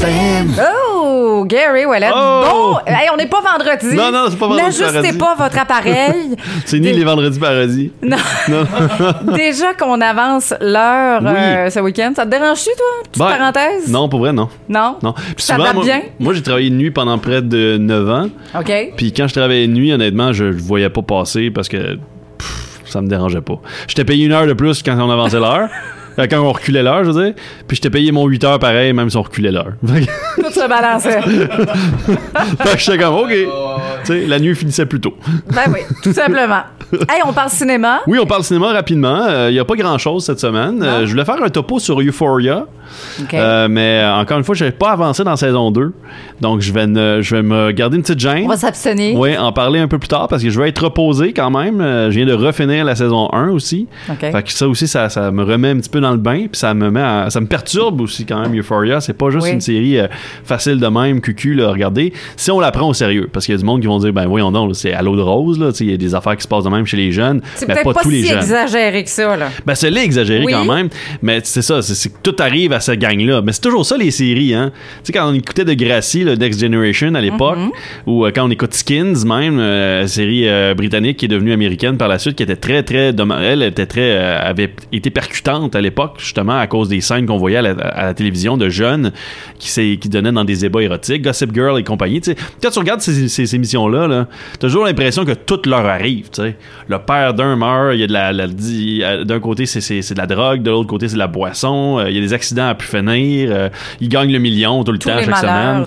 Oh, Gary Wallet. Oh! Bon, hey, on n'est pas vendredi. Non, non, c'est pas vendredi N'ajustez pas votre appareil. C'est ni les vendredis paradis. non. Déjà qu'on avance l'heure Oui. euh, ce week-end, ça te dérange-tu, toi? Petite Ben, parenthèse? Non, pour vrai, non. Non? Non. Puis Ça souvent, moi, bien? moi, j'ai travaillé de nuit pendant près de 9 ans. OK. Puis quand je travaillais de nuit, honnêtement, je le voyais pas passer parce que pff, ça me dérangeait pas. J'étais payé une heure de plus quand on avançait l'heure. Euh, Quand on reculait l'heure, je veux dire. Puis j'étais payé mon 8 heures pareil, même si on reculait l'heure. Tout se balançait. fait que j'étais comme, OK. Tu sais, la nuit finissait plus tôt. ben oui, tout simplement. Hey, on parle cinéma. Oui, on parle cinéma rapidement. Il n'y a pas grand-chose cette semaine. Euh, je voulais faire un topo sur Euphoria. Euh, mais euh, encore une fois, je n'avais pas avancé dans saison 2. Donc, je vais, ne- je vais me garder une petite gêne. on va s'abstenir. Oui, en parler un peu plus tard parce que je vais être reposé quand même. Euh, je viens de refinir la saison 1 aussi. OK. Fait que ça aussi, ça, ça me remet un petit peu dans le bain. Puis ça me met à- ça me perturbe aussi quand même, Euphoria. C'est pas juste Oui. une série euh, facile de même, cucu, là, regarder. Si on la prend au sérieux, parce qu'il y a du monde qui vont dire, ben voyons donc, c'est à l'eau de rose, Il y a des affaires qui se passent de même chez les jeunes. C'est peut-être pas, tous les si jeunes. exagéré que ça, là. Ben, c'est là exagéré Oui. quand même. Mais c'est ça, c'est- que tout arrive à cette gang-là. Mais c'est toujours ça, les séries, hein. Tu sais, quand on écoutait de Gracie, le Next Generation à l'époque, ou euh, quand on écoute Skins, même, euh, série euh, britannique qui est devenue américaine par la suite, qui était très, très. Elle était très. euh, avait été percutante à l'époque, justement, à cause des scènes qu'on voyait à la, à la télévision de jeunes qui, qui donnaient dans des ébats érotiques, Gossip Girl et compagnie. Tu sais, quand tu regardes ces, ces- ces émissions-là, là, t'as toujours l'impression que tout leur arrive. tu sais. Le père d'un meurt, il y a de la. euh, d'un côté, c'est, c'est- c'est de la drogue, de l'autre côté, c'est de la boisson. euh, Il y a des accidents à pu finir. euh, ils gagnent le million tout le Tous temps, les chaque malheurs, semaine.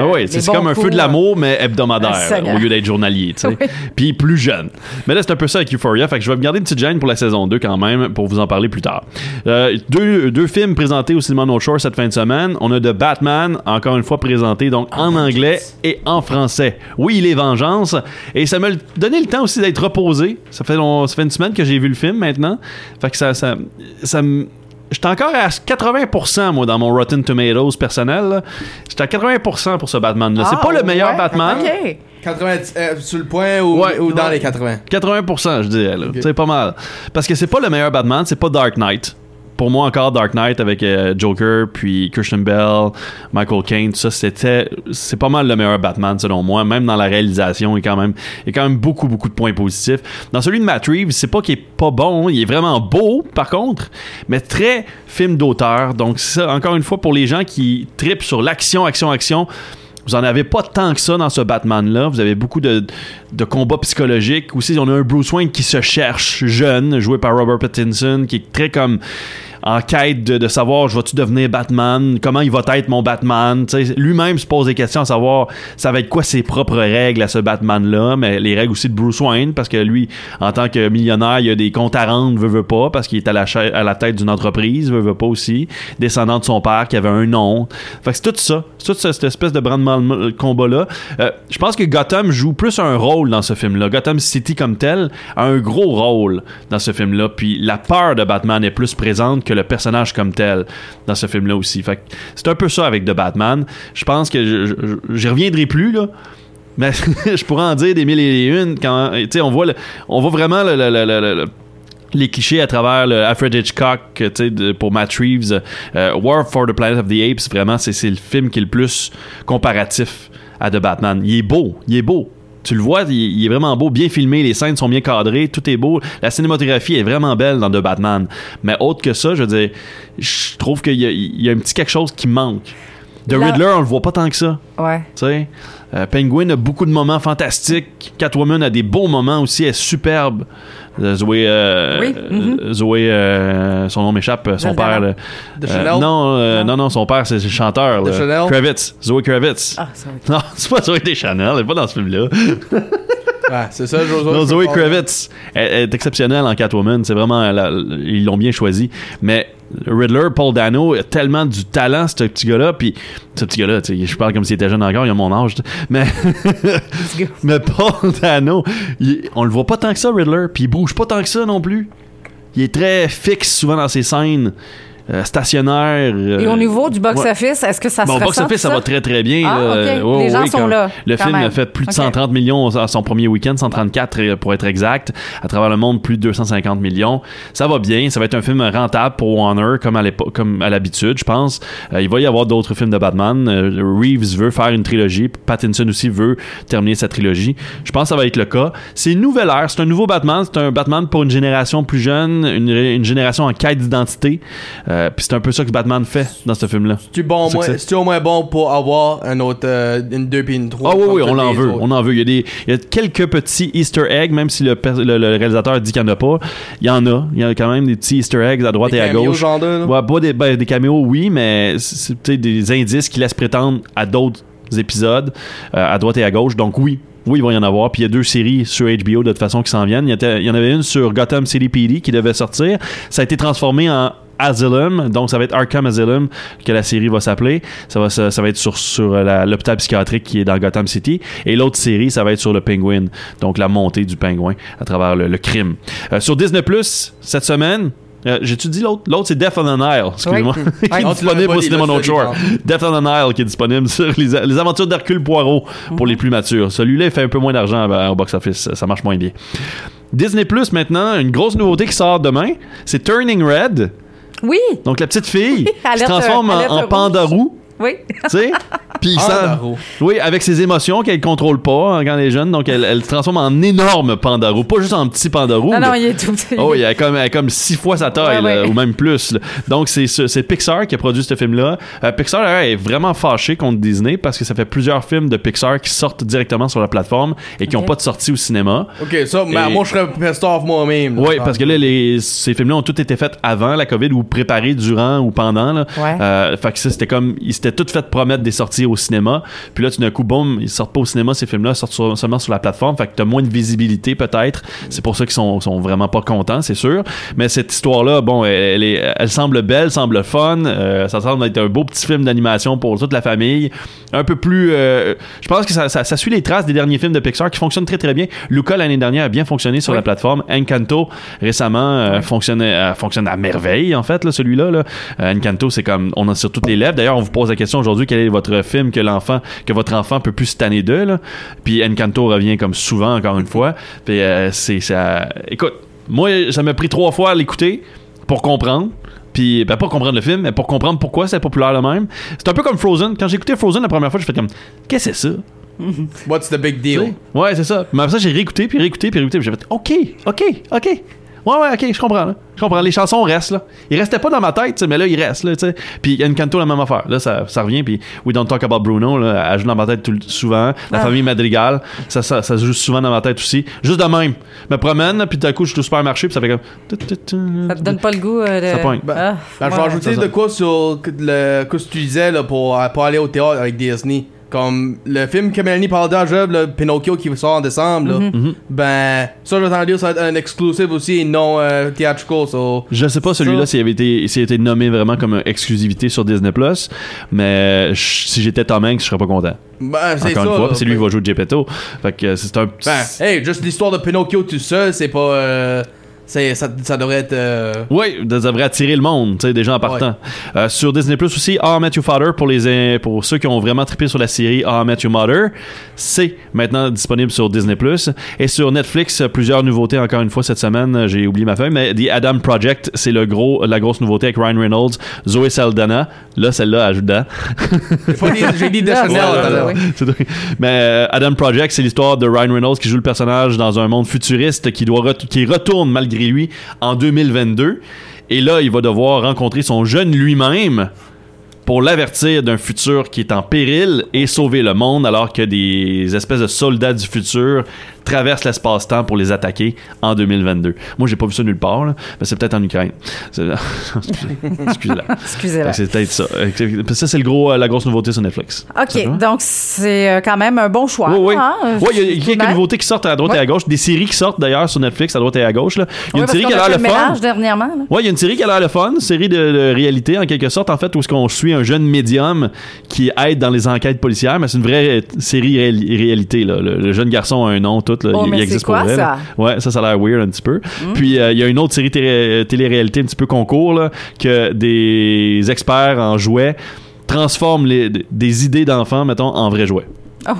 Ah ouais, c'est comme un feu de l'amour, mais hebdomadaire, au lieu d'être journalier, tu sais. Oui. Puis plus jeune. Mais là, c'est un peu ça avec Euphoria, fait que je vais me garder une petite gêne pour la saison 2 quand même, pour vous en parler plus tard. Euh, deux, deux films présentés au cinéma No Shore cette fin de semaine. On a de Batman, encore une fois présenté donc en anglais et en français. Oui, il est Vengeance. Et ça m'a donné le temps aussi d'être reposé. Ça fait, long- ça fait une semaine que j'ai vu le film maintenant. Fait que ça, ça, ça me- J'étais encore à 80% moi dans mon Rotten Tomatoes personnel. là. J'étais à 80% pour ce Batman-là. C'est Ah, pas le meilleur ouais, Batman. OK. 90, euh, sur le point ou, Ouais, ou dans ouais. les 80. 80%, je dirais. là. C'est pas mal. Parce que c'est pas le meilleur Batman, c'est pas Dark Knight. Pour moi, encore Dark Knight avec euh, Joker, puis Christian Bell, Michael Caine, ça, c'était. C'est pas mal le meilleur Batman, selon moi. Même dans la réalisation, il y a quand même, il y a quand même beaucoup, beaucoup de points positifs. Dans celui de Matt Reeves, c'est pas qu'il est pas bon, il est vraiment beau, par contre, mais très film d'auteur. Donc, ça, encore une fois, pour les gens qui tripent sur l'action, action, action, vous en avez pas tant que ça dans ce Batman-là. Vous avez beaucoup de, de combats psychologiques. Aussi, on a un Bruce Wayne qui se cherche, jeune, joué par Robert Pattinson, qui est très comme en quête de, savoir je vais-tu devenir Batman, comment il va être mon Batman? Lui-même se pose des questions à savoir ça va être quoi ses propres règles à ce Batman-là, mais les règles aussi de Bruce Wayne, parce que lui, en tant que millionnaire, il a des comptes à rendre, veut, veut pas, parce qu'il est à la, tête d'une entreprise, veut, veut pas aussi, descendant de son père qui avait un nom. Fait que c'est tout ça. C'est toute cette espèce de brandement de combat-là. Euh, je pense que Gotham joue plus un rôle dans ce film-là. Gotham City comme tel a un gros rôle dans ce film-là. Puis la peur de Batman est plus présente que le personnage comme tel dans ce film-là aussi. Fait c'est un peu ça avec The Batman. Je pense que je- reviendrai plus, là. Mais je pourrais en dire des mille et une quand on voit on voit vraiment le- le- le- le- le- les clichés à travers le Alfred Hitchcock pour Matt Reeves euh, War for the Planet of the Apes vraiment c'est le film qui est le plus comparatif à The Batman il est beau il est beau tu le vois, il, est vraiment beau, bien filmé, les scènes sont bien cadrées, tout est beau. La cinématographie est vraiment belle dans The Batman. Mais autre que ça, je veux dire, je trouve qu'il y, y a un petit quelque chose qui manque. The La- Riddler, on le voit pas tant que ça. Ouais. Tu sais, Euh, Penguin a beaucoup de moments fantastiques. Catwoman a des beaux moments aussi. Elle est superbe. Euh, Zoé, euh, Oui, mhm. euh, Zoé, euh, son nom m'échappe. Son père. là. De Euh, Chanel? non, euh, Non. non, son père, c'est le chanteur. De là. Chanel? Kravitz. Zoé Kravitz. Ah, être- Non, c'est pas Zoé Deschanel. Elle est pas dans ce film-là. Ouais, c'est ça. Non, Zoé Kravitz elle, elle est exceptionnelle en Catwoman. C'est vraiment. la- ils l'ont bien choisi. Mais Riddler, Paul Dano, a tellement du talent, ce petit gars-là. Puis, ce petit gars-là, je parle comme s'il était jeune encore, il a mon âge. Mais, mais Paul Dano, il- on le voit pas tant que ça, Riddler. Puis, il bouge pas tant que ça non plus. Il est très fixe souvent dans ses scènes. Euh, stationnaire. Et au niveau du box-office, est-ce que ça se Bon, ressent, box-office, ça ça? va très très bien. Ah, Les gens sont là, Le film a fait plus de Ok. 130 millions à son premier week-end, 134 euh, pour être exact. À travers le monde, plus de 250 millions. Ça va bien. Ça va être un film rentable pour Warner, comme à l'époque, comme à l'habitude, je pense. Euh, il va y avoir d'autres films de Batman. Euh, Reeves veut faire une trilogie. Pattinson aussi veut terminer sa trilogie. Je pense que ça va être le cas. C'est une nouvelle ère. C'est un nouveau Batman. C'est un Batman pour une génération plus jeune, une, une génération en quête d'identité. Euh, Puis c'est un peu ça que Batman fait dans ce film-là. C'est bon, au moins- Succès. c'est au moins bon pour avoir un autre, euh, une 2 puis une 3. Ah oui, oui, on en veut, on en veut. Il y, a des, il y a quelques petits Easter eggs, même si le, pers- le- le réalisateur dit qu'il n'y en a pas. Il y en a. Il y a quand même des petits Easter eggs à droite et à gauche. Genre de. Ouais, pas des, ben, des caméos, oui, mais c'est des indices qui laissent prétendre à d'autres épisodes, euh, à droite et à gauche. Donc oui, oui, il va y en avoir. Puis il y a deux séries sur HBO de toute façon qui s'en viennent. Il y, était- il y en avait une sur Gotham City PD qui devait sortir. Ça a été transformé en Asylum, donc ça va être Arkham Asylum que la série va s'appeler. Ça va, ça, ça va être sur, sur euh, l'hôpital psychiatrique qui est dans Gotham City. Et l'autre série, ça va être sur le Penguin, donc la montée du pingouin à travers le, le crime. Euh, sur Disney Plus cette semaine. euh, J'ai-tu dit l'autre? L'autre, c'est Death on the Nile, excuse-moi. Oui. qui est disponible au cinéma North Shore. Death on the Nile qui est disponible sur les, les aventures d'Hercule Poirot pour les plus matures. Celui-là, il fait un peu moins d'argent euh, au box-office. Ça marche moins bien. Disney Plus maintenant, une grosse nouveauté qui sort demain, c'est Turning Red. Oui, Donc la petite fille qui se transforme en, en rouge. Oui. tu sais? Puis il Ah, sent- Daro. oui, avec ses émotions qu'elle contrôle pas hein, quand elle est jeune, donc elle, elle se transforme en énorme panda roux, pas juste en petit panda roux. Non, là. non, il est tout petit. Oh, il est comme, elle est comme six fois sa taille, Ouais, là, ouais. ou même plus. là. Donc, c'est ce- c'est Pixar qui a produit ce film-là. Euh, Pixar d'ailleurs, est vraiment fâché contre Disney parce que ça fait plusieurs films de Pixar qui sortent directement sur la plateforme et qui n'ont pas de sortie au cinéma. Ok, ça, mais Et- moi je serais pissed off moi-même. Oui, parce que là, les, ces films-là ont tous été faits avant la COVID ou préparés durant ou pendant. Là. Ouais. Euh, fait que ça, c'était comme. Ils s'étaient tous fait promettre des sorties au cinéma. Puis là, tout d'un coup, boum, ils sortent pas au cinéma, ces films-là, sortent sur- seulement sur la plateforme. Fait que t'as moins de visibilité, peut-être. C'est pour ça qu'ils sont, sont vraiment pas contents, c'est sûr. Mais cette histoire-là, bon, elle, elle est, elle semble belle, semble fun. Euh, ça semble être un beau petit film d'animation pour toute la famille. Un peu plus. euh, je pense que ça, ça, ça suit les traces des derniers films de Pixar qui fonctionnent très très bien. Luca, l'année dernière, a bien fonctionné sur Oui. la plateforme. Encanto, récemment, euh, euh, fonctionne à merveille, en fait, là, celui-là. Là. Encanto, c'est comme. On a sur toutes les lèvres. D'ailleurs, on vous pose la question aujourd'hui quel est votre film que l'enfant, que votre enfant peut plus se tanner d'eux. là? Puis Encanto revient comme souvent, encore une fois. Puis euh, c'est ça. Écoute, moi, ça m'a pris trois fois à l'écouter pour comprendre. Puis, ben, pas comprendre le film, mais pour comprendre pourquoi c'est populaire le même. C'est un peu comme Frozen. Quand j'ai écouté Frozen la première fois, je fais comme, qu'est-ce que c'est ça? What's the big deal? Ouais, c'est ça. Mais après ça, j'ai réécouté, puis réécouté, puis réécouté. Puis j'ai fait, OK, OK, OK. Ouais, ouais, OK, je comprends. Là. Je comprends. Les chansons restent, là. Ils restaient pas dans ma tête, mais là, ils restent, là, tu sais. Puis il y a une canto, la même affaire. Là, ça, ça revient, puis We Don't Talk About Bruno, là, elle joue dans ma tête tout le- souvent. La Ah. famille Madrigal, ça, ça, ça se joue souvent dans ma tête aussi. Juste de même. Je me promène, puis tout à coup, je suis au supermarché, puis ça fait comme... Ça te donne pas le goût euh, de... Ça pointe. Ah, Ben, je vais ouais. ajouter de quoi sur que- le, que tu disais là, pour, pour aller au théâtre avec Disney. Comme le film que Mélanie parlait déjà, le Pinocchio qui sort en décembre, là, Mhm. ben ça j'entends dire ça va être un exclusive aussi et non euh, theatrical. So. Je sais pas celui-là s'il avait été s'il a été nommé vraiment comme une exclusivité sur Disney Plus, mais si j'étais Tom Hanks, je serais pas content. Ben, c'est Encore ça. une fois, que lui il va jouer Gepetto. Fait que c'est un Ben, hey, juste l'histoire de Pinocchio tout seul, c'est pas. euh, c'est, ça, ça devrait être. euh, Oui, ça devrait attirer le monde, tu sais, déjà en partant. Euh, sur Disney Plus aussi, Met Your Father pour les pour ceux qui ont vraiment trippé sur la série Met Your Mother, c'est maintenant disponible sur Disney Plus et sur Netflix euh, plusieurs nouveautés encore une fois cette semaine. euh, J'ai oublié ma feuille, mais The Adam Project, c'est le gros la grosse nouveauté avec Ryan Reynolds, Zoe Saldana. Là, celle-là ajoute j'ai dit, de. Mais euh, Adam Project, c'est l'histoire de Ryan Reynolds qui joue le personnage dans un monde futuriste qui doit ret- qui retourne malgré lui en 2022. Et là, il va devoir rencontrer son jeune lui-même pour l'avertir d'un futur qui est en péril et sauver le monde alors que des espèces de soldats du futur traversent l'espace-temps pour les attaquer en 2022. Moi, j'ai pas vu ça nulle part, là, mais c'est peut-être en Ukraine. Excusez-la. Excusez-la. C'est peut-être ça. Euh, Ça, c'est le gros, la grosse nouveauté sur Netflix. OK, donc c'est euh, quand même un bon choix. Oui, oui. hein, Ouais, il y a- y quelques nouveautés qui sortent à droite Ouais. et à gauche. Des séries qui sortent d'ailleurs sur Netflix à droite et à gauche. Il y a Oui, une série qui a l'air le fun. dernièrement. Ouais, il y a une série qui a l'air le fun, série de, de réalité en quelque sorte, en fait, où est-ce qu'on suit un, un jeune médium qui aide dans les enquêtes policières, mais c'est une vraie série réali- réalité. Là. Le, le jeune garçon a un nom, tout. Là, Oh, il, mais il existe quoi, pour vrai. là. ça? Ouais, ça, ça a l'air weird un petit peu. Puis euh, il y a une autre série télé- télé-réalité un petit peu concours là, que des experts en jouets transforment les, des idées d'enfants, mettons, en vrais jouets. Oh.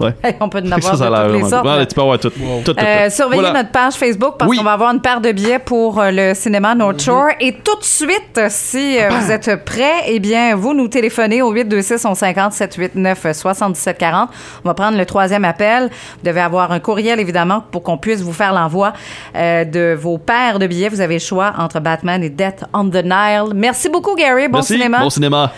Ouais. On peut en avoir ça, ça a de l'air toutes les vraiment sortes. cool. là. Ouais, tu peux avoir tout. Wow. tout, tout, Euh, tout. surveillez Voilà. notre page Facebook parce Oui. qu'on va avoir une paire de billets pour euh, le cinéma Mhm. North Shore. Et tout de suite, si euh, vous êtes prêts, eh bien, vous nous téléphonez au 826 150 789 77 40. On va prendre le troisième appel. Vous devez avoir un courriel, évidemment, pour qu'on puisse vous faire l'envoi euh, de vos paires de billets. Vous avez le choix entre Batman et Death on the Nile. Merci beaucoup, Gary. Bon Merci. cinéma. Bon cinéma.